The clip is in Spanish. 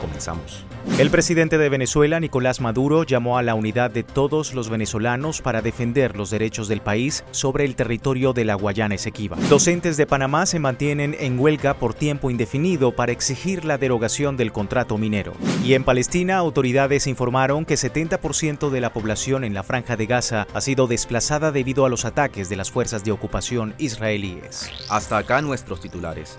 Comenzamos. El presidente de Venezuela, Nicolás Maduro, llamó a la unidad de todos los venezolanos para defender los derechos del país sobre el territorio de la Guayana Esequiba. Docentes de Panamá se mantienen en huelga por tiempo indefinido para exigir la derogación del contrato minero. Y en Palestina, autoridades informaron que 70% de la población en la franja de Gaza ha sido desplazada debido a los ataques de las fuerzas de ocupación israelíes. Hasta acá nuestros titulares.